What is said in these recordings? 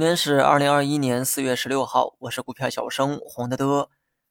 今天是二零二一年四月十六号，我是股票小生黄德德。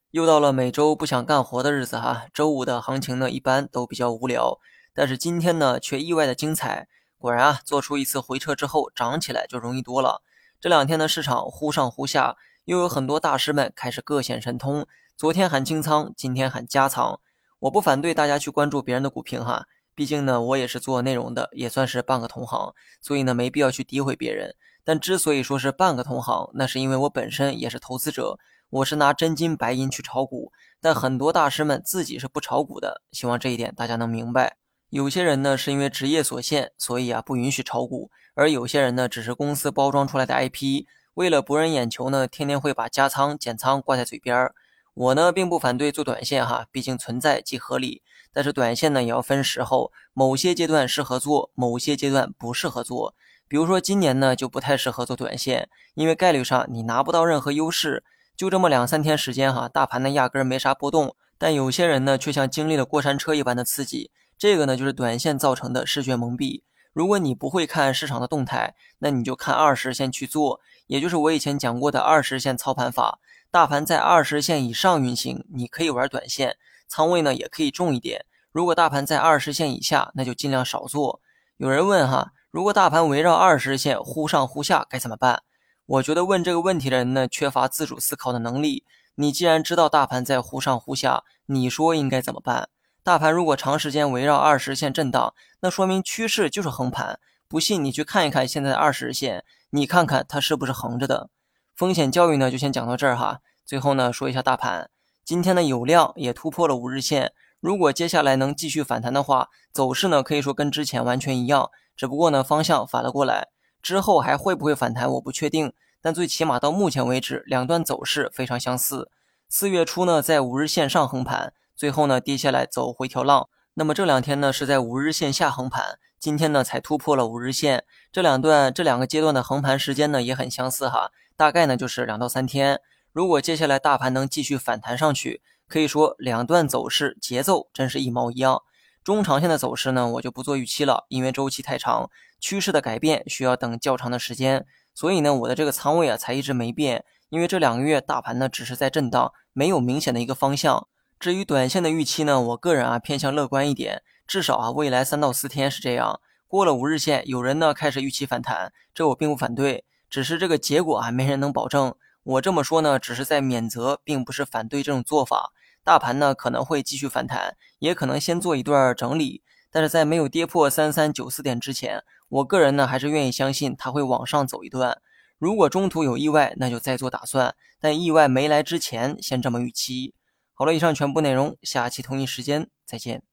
又到了每周不想干活的日子哈。周五的行情呢，一般都比较无聊，但是今天呢，却意外的精彩。果然啊，做出一次回撤之后，涨起来就容易多了。这两天的市场忽上忽下，又有很多大师们开始各显神通。昨天喊清仓，今天喊加仓。我不反对大家去关注别人的股评哈，毕竟呢，我也是做内容的，也算是半个同行，所以呢，没必要去诋毁别人。但之所以说是半个同行，那是因为我本身也是投资者，我是拿真金白银去炒股。但很多大师们自己是不炒股的，希望这一点大家能明白。有些人呢是因为职业所限，所以啊不允许炒股；而有些人呢只是公司包装出来的 IP，为了博人眼球呢，天天会把加仓减仓挂在嘴边儿。我呢并不反对做短线哈，毕竟存在即合理。但是短线呢也要分时候，某些阶段适合做，某些阶段不适合做。比如说今年呢就不太适合做短线，因为概率上你拿不到任何优势，就这么两三天时间哈，大盘呢压根儿没啥波动，但有些人呢却像经历了过山车一般的刺激，这个呢就是短线造成的视觉蒙蔽。如果你不会看市场的动态，那你就看二十线去做，也就是我以前讲过的二十线操盘法。大盘在二十线以上运行，你可以玩短线，仓位呢也可以重一点。如果大盘在二十线以下，那就尽量少做。有人问哈？如果大盘围绕二十日线忽上忽下该怎么办？我觉得问这个问题的人呢，缺乏自主思考的能力。你既然知道大盘在忽上忽下，你说应该怎么办？大盘如果长时间围绕二十日线震荡，那说明趋势就是横盘。不信你去看一看现在的二十日线，你看看它是不是横着的？风险教育呢，就先讲到这儿哈。最后呢，说一下大盘，今天的有量也突破了五日线。如果接下来能继续反弹的话，走势呢可以说跟之前完全一样。只不过呢，方向反了过来，之后还会不会反弹，我不确定。但最起码到目前为止，两段走势非常相似。四月初呢，在五日线上横盘，最后呢跌下来走回调浪。那么这两天呢，是在五日线下横盘，今天呢才突破了五日线。这两段这两个阶段的横盘时间呢也很相似哈，大概呢就是两到三天。如果接下来大盘能继续反弹上去，可以说两段走势节奏真是一毛一样。中长线的走势呢，我就不做预期了，因为周期太长，趋势的改变需要等较长的时间，所以呢，我的这个仓位啊才一直没变。因为这两个月大盘呢只是在震荡，没有明显的一个方向。至于短线的预期呢，我个人啊偏向乐观一点，至少啊未来三到四天是这样。过了五日线，有人呢开始预期反弹，这我并不反对，只是这个结果啊没人能保证。我这么说呢，只是在免责，并不是反对这种做法。大盘呢可能会继续反弹，也可能先做一段整理，但是在没有跌破三三九四点之前，我个人呢还是愿意相信它会往上走一段。如果中途有意外，那就再做打算。但意外没来之前，先这么预期。好了，以上全部内容，下期同一时间再见。